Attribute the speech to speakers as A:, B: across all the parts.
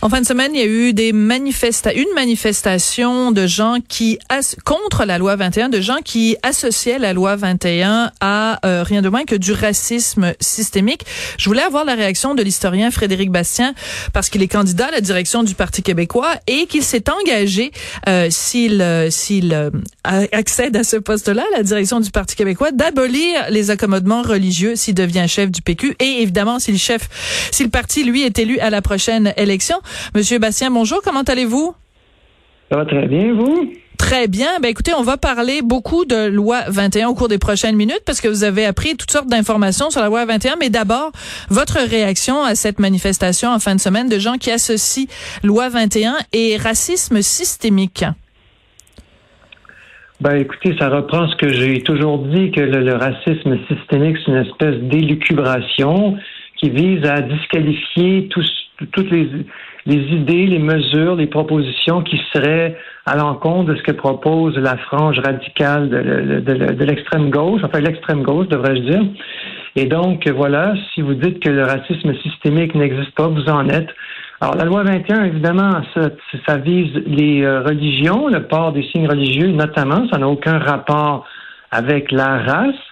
A: En fin de semaine, il y a eu des manifesta une manifestation de gens qui contre la loi 21, de gens qui associaient la loi 21 à euh, rien de moins que du racisme systémique. Je voulais avoir la réaction de l'historien Frédéric Bastien parce qu'il est candidat à la direction du Parti québécois et qu'il s'est engagé euh, s'il euh, s'il accède à ce poste-là, la direction du Parti québécois, d'abolir les accommodements religieux s'il devient chef du PQ et évidemment si chef, si le parti lui est élu à la prochaine élection. Monsieur Bastien, bonjour, comment allez-vous?
B: Ça va très bien, vous?
A: Très bien. Ben écoutez, on va parler beaucoup de loi 21 au cours des prochaines minutes parce que vous avez appris toutes sortes d'informations sur la loi 21. Mais d'abord, votre réaction à cette manifestation en fin de semaine de gens qui associent loi 21 et racisme systémique.
B: Ben écoutez, ça reprend ce que j'ai toujours dit que le, le racisme systémique c'est une espèce d'élucubration qui vise à disqualifier tous, toutes les les idées, les mesures, les propositions qui seraient à l'encontre de ce que propose la frange radicale de, l'extrême gauche, enfin l'extrême gauche, devrais-je dire. Et donc, voilà, si vous dites que le racisme systémique n'existe pas, vous en êtes. Alors, la loi 21, évidemment, ça, ça vise les euh, religions, le port des signes religieux notamment, ça n'a aucun rapport avec la race.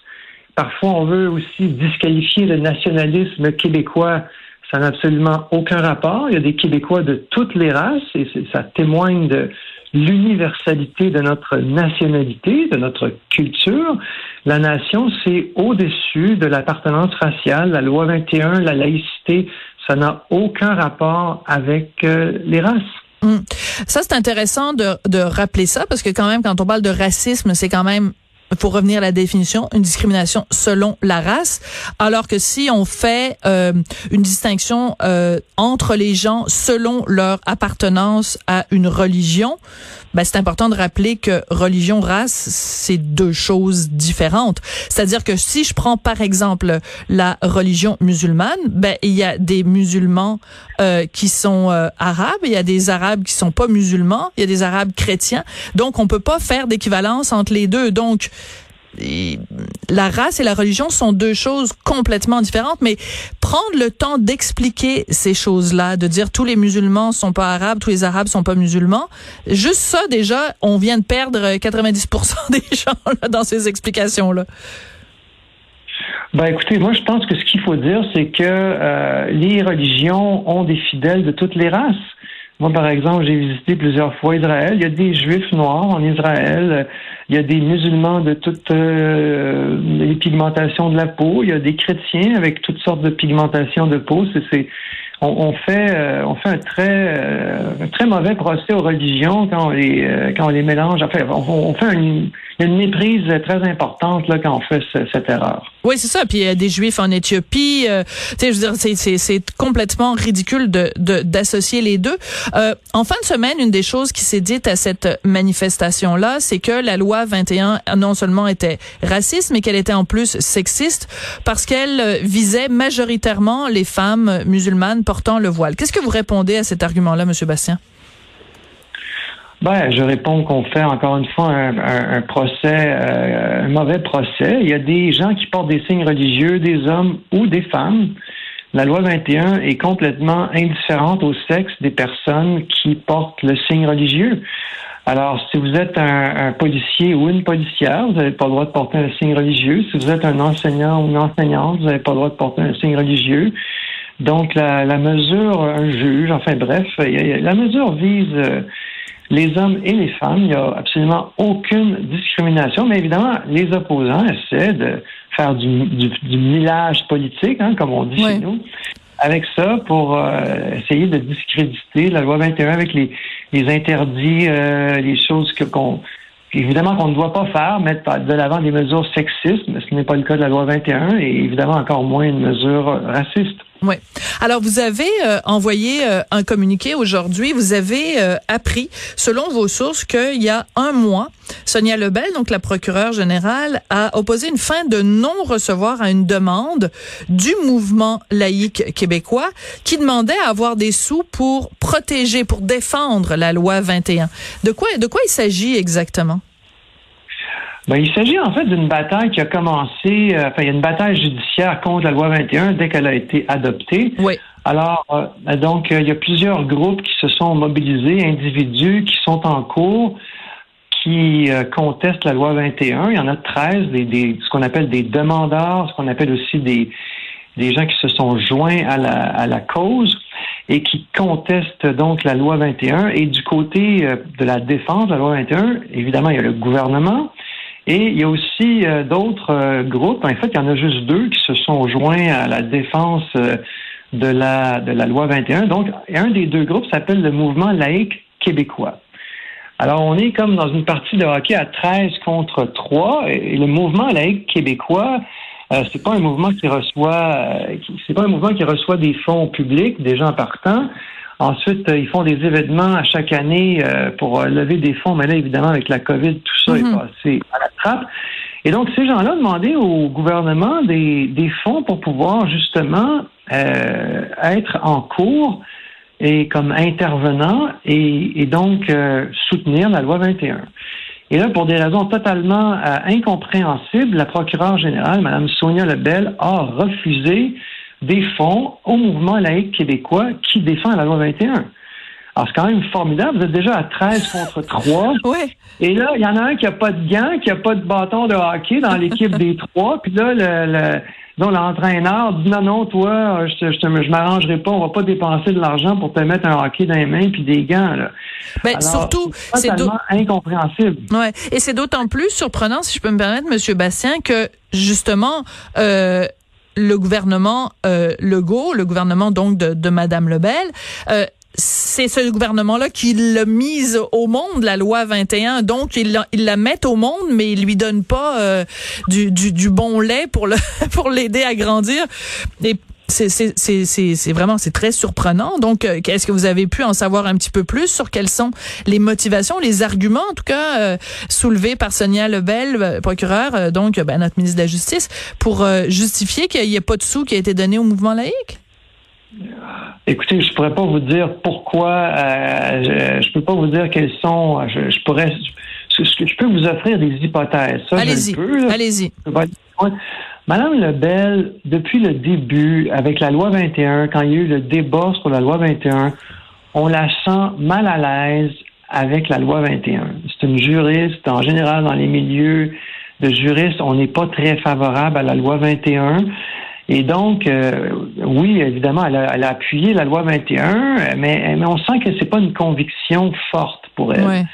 B: Parfois, on veut aussi disqualifier le nationalisme québécois ça n'a absolument aucun rapport. Il y a des Québécois de toutes les races et ça témoigne de l'universalité de notre nationalité, de notre culture. La nation, c'est au-dessus de l'appartenance raciale. La loi 21, la laïcité, ça n'a aucun rapport avec euh, les races.
A: Hum. Ça, c'est intéressant de rappeler ça parce que quand même, quand on parle de racisme, c'est quand même pour revenir à la définition, une discrimination selon la race, alors que si on fait euh, une distinction euh, entre les gens selon leur appartenance à une religion, ben c'est important de rappeler que religion, race, c'est deux choses différentes. C'est-à-dire que si je prends par exemple la religion musulmane, ben il y a des musulmans euh, qui sont euh, arabes, il y a des arabes qui sont pas musulmans, il y a des arabes chrétiens. Donc on peut pas faire d'équivalence entre les deux. Donc la race et la religion sont deux choses complètement différentes, mais prendre le temps d'expliquer ces choses-là, de dire tous les musulmans sont pas arabes, tous les arabes sont pas musulmans, juste ça déjà, on vient de perdre 90% des gens dans ces explications-là.
B: Ben écoutez, moi je pense que ce qu'il faut dire, c'est que euh, les religions ont des fidèles de toutes les races. Moi, par exemple, j'ai visité plusieurs fois Israël. Il y a des juifs noirs en Israël. Il y a des musulmans de toutes euh, les pigmentations de la peau. Il y a des chrétiens avec toutes sortes de pigmentations de peau. C'est, on, fait, euh, on fait un très, euh, un très mauvais procès aux religions quand on les, quand on les mélange. Enfin, on, fait une, une méprise très importante là quand on fait cette erreur.
A: Oui, c'est ça. Puis il y a des Juifs en Éthiopie. Euh, tu sais, je veux dire, c'est complètement ridicule de d'associer les deux. Euh, en fin de semaine, une des choses qui s'est dite à cette manifestation-là, c'est que la loi 21 non seulement était raciste, mais qu'elle était en plus sexiste parce qu'elle euh, visait majoritairement les femmes musulmanes portant le voile. Qu'est-ce que vous répondez à cet argument-là, Monsieur Bastien?
B: Ben, je réponds qu'on fait encore une fois un, procès, euh, un mauvais procès. Il y a des gens qui portent des signes religieux, des hommes ou des femmes. La loi 21 est complètement indifférente au sexe des personnes qui portent le signe religieux. Alors, si vous êtes un, policier ou une policière, vous n'avez pas le droit de porter un signe religieux. Si vous êtes un enseignant ou une enseignante, vous n'avez pas le droit de porter un signe religieux. Donc, la, mesure, un juge, enfin bref, la mesure vise euh, les hommes et les femmes. Il n'y a absolument aucune discrimination, mais évidemment, les opposants essaient de faire du, du, millage politique, hein, comme on dit chez nous, avec ça pour euh, essayer de discréditer la loi 21 avec les, les interdits, euh, les choses que qu'on évidemment qu'on ne doit pas faire, mettre de l'avant des mesures sexistes, mais ce n'est pas le cas de la loi 21 et évidemment encore moins une mesure raciste.
A: Oui. Alors, vous avez euh, envoyé euh, un communiqué aujourd'hui. Vous avez euh, appris, selon vos sources, qu'il y a un mois, Sonia Lebel, donc la procureure générale, a opposé une fin de non-recevoir à une demande du mouvement laïque québécois qui demandait à avoir des sous pour protéger, pour défendre la loi 21. De quoi, de quoi il s'agit exactement?
B: Ben, il s'agit en fait d'une bataille qui a commencé, euh, enfin, il y a une bataille judiciaire contre la loi 21 dès qu'elle a été adoptée.
A: Oui.
B: Alors, euh, donc, euh, il y a plusieurs groupes qui se sont mobilisés, individus qui sont en cours, qui contestent la loi 21. Il y en a 13, des, des ce qu'on appelle des demandeurs, ce qu'on appelle aussi des, des gens qui se sont joints à la, à la cause et qui contestent donc la loi 21. Et du côté de la défense de la loi 21, évidemment, il y a le gouvernement, et il y a aussi euh, d'autres euh, groupes, en fait, il y en a juste deux qui se sont joints à la défense euh, de, la, de la loi 21. Donc, un des deux groupes s'appelle le mouvement laïque québécois. Alors, on est comme dans une partie de hockey à 13 contre 3, et, le mouvement laïque québécois, c'est pas un mouvement qui reçoit, c'est pas un mouvement qui reçoit des fonds publics, des gens partants. Ensuite, euh, ils font des événements à chaque année euh, pour euh, lever des fonds, mais là, évidemment, avec la COVID, tout ça est mhm. passé à la trappe. Et donc, ces gens-là demandaient au gouvernement des, des fonds pour pouvoir justement être en cours et comme intervenant et, et donc soutenir la loi 21. Et là, pour des raisons totalement incompréhensibles, la procureure générale, Mme Sonia Lebel, a refusé des fonds au mouvement laïque québécois qui défend la loi 21. Alors, c'est quand même formidable. Vous êtes déjà à 13 contre 3.
A: Oui.
B: Et là, il y en a un qui a pas de gants, qui a pas de bâton de hockey dans l'équipe des trois. Puis là, le, l'entraîneur dit non, non, toi, je, je, je m'arrangerai pas, on va pas dépenser de l'argent pour te mettre un hockey dans les mains puis des gants. Là.
A: Ben, surtout,
B: c'est incompréhensible.
A: Ouais. Et c'est d'autant plus surprenant, si je peux me permettre, Monsieur Bastien, que justement, euh, le gouvernement euh, Legault, le gouvernement donc de, de Madame Lebel, euh, c'est ce gouvernement-là qui l'a mise au monde, la loi 21. Donc, il la, il la met au monde, mais il lui donne pas euh, du, du, du, bon lait pour le pour l'aider à grandir. C'est vraiment c'est très surprenant. Donc, euh, est-ce que vous avez pu en savoir un petit peu plus sur quelles sont les motivations, les arguments, en tout cas euh, soulevés par Sonia Lebel, euh, procureure, donc ben, notre ministre de la Justice, pour justifier qu'il n'y ait pas de sous qui a été donné au mouvement laïque?
B: Écoutez, je pourrais pas vous dire pourquoi. je, je peux pas vous dire quelles sont. Je, pourrais. Je, je, peux vous offrir des hypothèses.
A: Allez-y. Allez-y.
B: Madame Lebel, depuis le début, avec la loi 21, quand il y a eu le débat sur la loi 21, on la sent mal à l'aise avec la loi 21. C'est une juriste, en général, dans les milieux de juristes, on n'est pas très favorable à la loi 21. Et donc, euh, oui, évidemment, elle a, appuyé la loi 21, mais, mais on sent que c'est pas une conviction forte pour elle.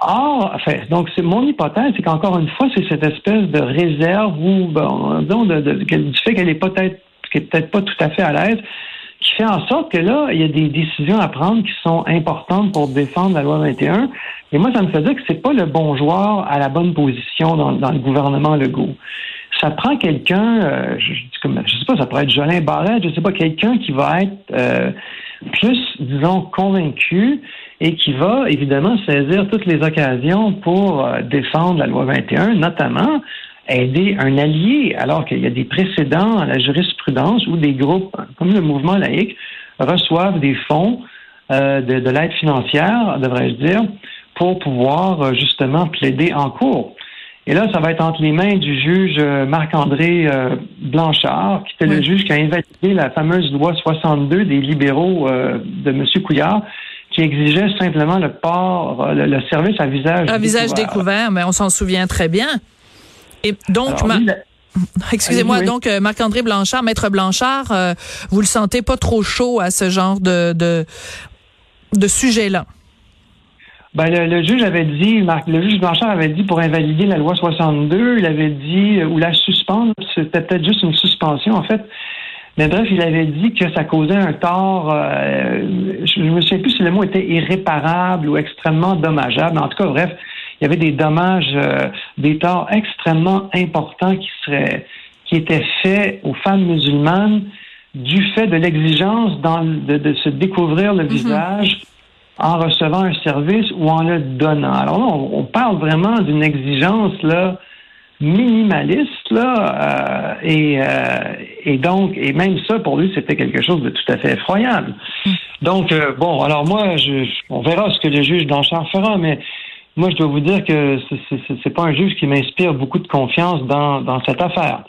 B: Or, enfin, donc c'est mon hypothèse, c'est qu'encore une fois, c'est cette espèce de réserve ou bon, de, du fait qu'elle est peut-être qu'elle est peut-être pas tout à fait à l'aise, qui fait en sorte que là, il y a des décisions à prendre qui sont importantes pour défendre la loi 21. Et moi, ça me fait dire que c'est pas le bon joueur à la bonne position dans, dans le gouvernement Legault. Ça prend quelqu'un, euh, je, je, sais pas, ça pourrait être Jolin Barrette, je sais pas, quelqu'un qui va être euh, plus, disons, convaincu et qui va évidemment saisir toutes les occasions pour euh, défendre la loi 21, notamment aider un allié, alors qu'il y a des précédents à la jurisprudence où des groupes comme le mouvement laïque reçoivent des fonds euh, de, de l'aide financière, devrais-je dire, pour pouvoir euh, justement plaider en cours. Et là, ça va être entre les mains du juge Marc-André Blanchard, qui était le juge qui a invalidé la fameuse loi 62 des libéraux de M. Couillard, qui exigeait simplement le port, euh, le, service à visage
A: découvert. visage découvert, mais on s'en souvient très bien. Et donc, Excusez-moi, donc euh, Marc-André Blanchard, Maître Blanchard, euh, vous le sentez pas trop chaud à ce genre de, de, de sujet-là?
B: Ben, le, juge avait dit, Marc, le juge Blanchard avait dit pour invalider la loi 62, il avait dit, ou la suspendre, c'était peut-être juste une suspension. En fait, mais bref, il avait dit que ça causait un tort, euh, je ne me souviens plus si le mot était irréparable ou extrêmement dommageable. En tout cas, bref, il y avait des dommages, euh, des torts extrêmement importants qui seraient, qui étaient faits aux femmes musulmanes du fait de l'exigence de, de, se découvrir le mhm. visage en recevant un service ou en le donnant. Alors là, on, parle vraiment d'une exigence là minimaliste là, euh, et, euh, et donc et même ça pour lui c'était quelque chose de tout à fait effroyable. Donc euh, bon, alors moi je, on verra ce que le juge Blanchard fera, mais moi je dois vous dire que c'est pas un juge qui m'inspire beaucoup de confiance dans, dans cette affaire.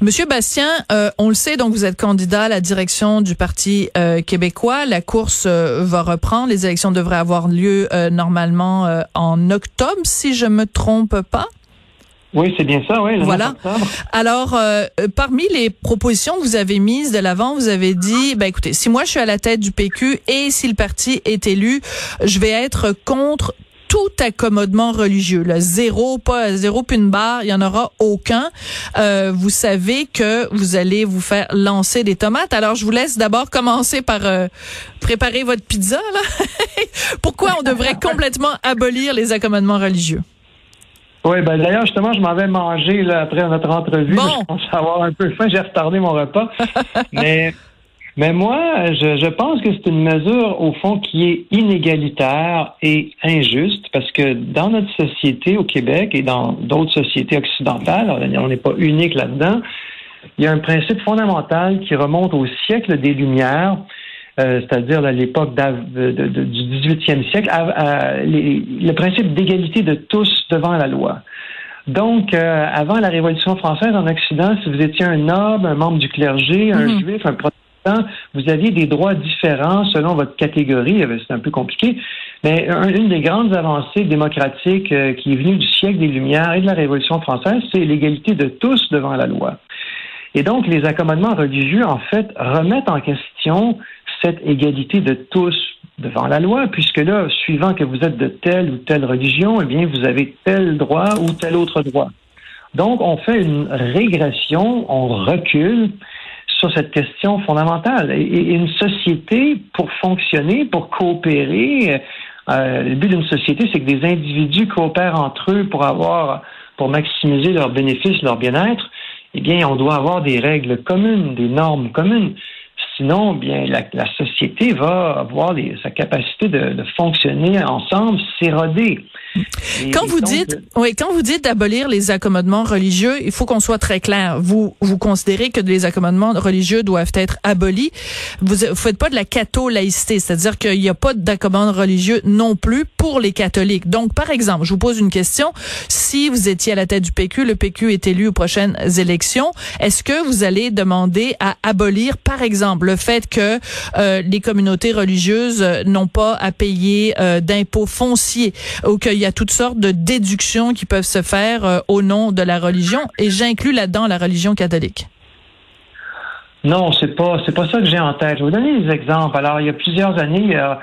A: Monsieur Bastien, euh, on le sait, donc vous êtes candidat à la direction du Parti euh, québécois. La course euh, va reprendre. Les élections devraient avoir lieu normalement en octobre, si je me trompe pas.
B: Oui, c'est bien ça, oui.
A: Voilà. Alors, parmi les propositions que vous avez mises de l'avant, vous avez dit, ben écoutez, si moi je suis à la tête du PQ et si le parti est élu, je vais être contre tout accommodement religieux. Là. Zéro, pas zéro puis une barre, il y en aura aucun. Euh, vous savez que vous allez vous faire lancer des tomates. Alors, je vous laisse d'abord commencer par euh, préparer votre pizza. Là. Pourquoi on devrait complètement abolir les accommodements religieux?
B: Oui, ben d'ailleurs, justement, je m'en vais manger là, après notre entrevue. Bon. Je pense avoir un peu faim, j'ai retardé mon repas. Mais mais moi, je, je pense que c'est une mesure, au fond, qui est inégalitaire et injuste, parce que dans notre société au Québec et dans d'autres sociétés occidentales, on n'est pas unique là-dedans, il y a un principe fondamental qui remonte au siècle des Lumières, euh, c'est-à-dire à l'époque du 18e siècle, le principe d'égalité de tous devant la loi. Donc, euh, avant la Révolution française en Occident, si vous étiez un noble, un membre du clergé, un mm-hmm. juif, un protestant, vous aviez des droits différents selon votre catégorie. Euh, c'est un peu compliqué. Mais une des grandes avancées démocratiques euh, qui est venue du siècle des Lumières et de la Révolution française, c'est l'égalité de tous devant la loi. Et donc, les accommodements religieux, en fait, remettent en question cette égalité de tous devant la loi, puisque là, suivant que vous êtes de telle ou telle religion, eh bien, vous avez tel droit ou tel autre droit. Donc, on fait une régression, on recule, sur cette question fondamentale. Et, une société, pour fonctionner, pour coopérer, euh, le but d'une société, c'est que des individus coopèrent entre eux pour avoir, pour maximiser leurs bénéfices, leur bien-être. Eh bien, on doit avoir des règles communes, des normes communes. Sinon, bien, la, société va avoir sa capacité de, de fonctionner ensemble s'éroder.
A: Quand vous dites, oui, quand vous dites d'abolir les accommodements religieux, il faut qu'on soit très clair. Vous, vous considérez que les accommodements religieux doivent être abolis. Vous, ne faites pas de la catho-laïcité, c'est-à-dire qu'il n'y a pas d'accommodement religieux non plus pour les catholiques. Donc, par exemple, je vous pose une question. Si vous étiez à la tête du PQ, le PQ est élu aux prochaines élections, est-ce que vous allez demander à abolir, par exemple, le fait que euh, les communautés religieuses n'ont pas à payer euh, d'impôts fonciers ou qu'il y a toutes sortes de déductions qui peuvent se faire euh, au nom de la religion, et j'inclus là-dedans la religion catholique.
B: Non, c'est pas c'est pas ça que j'ai en tête. Je vais vous donner des exemples. Alors, il y a plusieurs années, a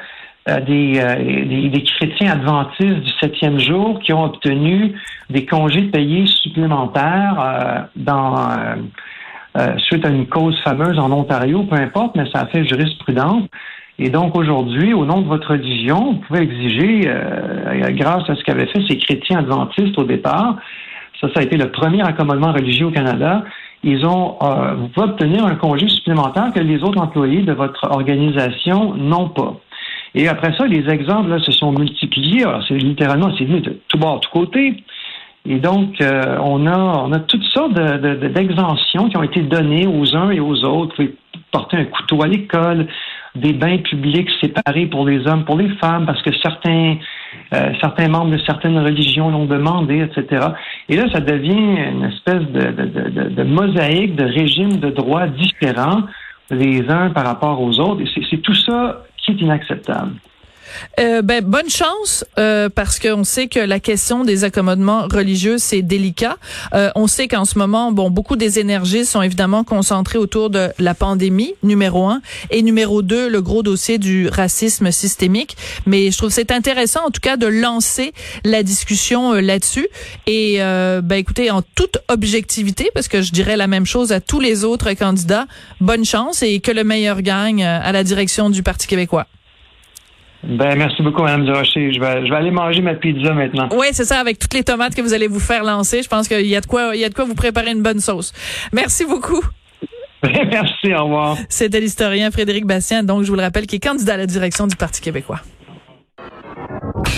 B: euh, des, des, chrétiens adventistes du septième jour qui ont obtenu des congés payés supplémentaires euh, dans suite à une cause fameuse en Ontario, peu importe, mais ça a fait jurisprudence. Et donc aujourd'hui, au nom de votre religion, vous pouvez exiger, euh, grâce à ce qu'avaient fait ces chrétiens adventistes au départ, ça, ça a été le premier accommodement religieux au Canada. Ils ont, euh, vous pouvez obtenir un congé supplémentaire que les autres employés de votre organisation n'ont pas. Et après ça, les exemples là, se sont multipliés. Alors, c'est littéralement, c'est venu de tout bord, de tout côté. Et donc, euh, on a on a toutes sortes d'exemptions de, qui ont été données aux uns et aux autres. Vous pouvez porter un couteau à l'école, des bains publics séparés pour les hommes, pour les femmes, parce que certains, euh, certains membres de certaines religions l'ont demandé, etc. Et là, ça devient une espèce de, de, de, mosaïque de régimes de droits différents les uns par rapport aux autres. Et c'est tout ça qui est inacceptable.
A: Euh, ben, bonne chance euh, parce qu'on sait que la question des accommodements religieux c'est délicat. Euh, on sait qu'en ce moment, bon, beaucoup des énergies sont évidemment concentrées autour de la pandémie numéro un et numéro deux le gros dossier du racisme systémique. Mais je trouve c'est intéressant en tout cas de lancer la discussion euh, là-dessus. Et euh, ben écoutez, en toute objectivité, parce que je dirais la même chose à tous les autres candidats, bonne chance et que le meilleur gagne à la direction du Parti québécois.
B: Ben, merci beaucoup, Mme Durocher. Je vais, je vais aller manger ma pizza maintenant.
A: Oui, c'est ça, avec toutes les tomates que vous allez vous faire lancer. Je pense qu'il y a de quoi, il y a de quoi vous préparer une bonne sauce. Merci beaucoup.
B: Merci, au revoir.
A: C'était l'historien Frédéric Bastien, donc je vous le rappelle, qui est candidat à la direction du Parti québécois.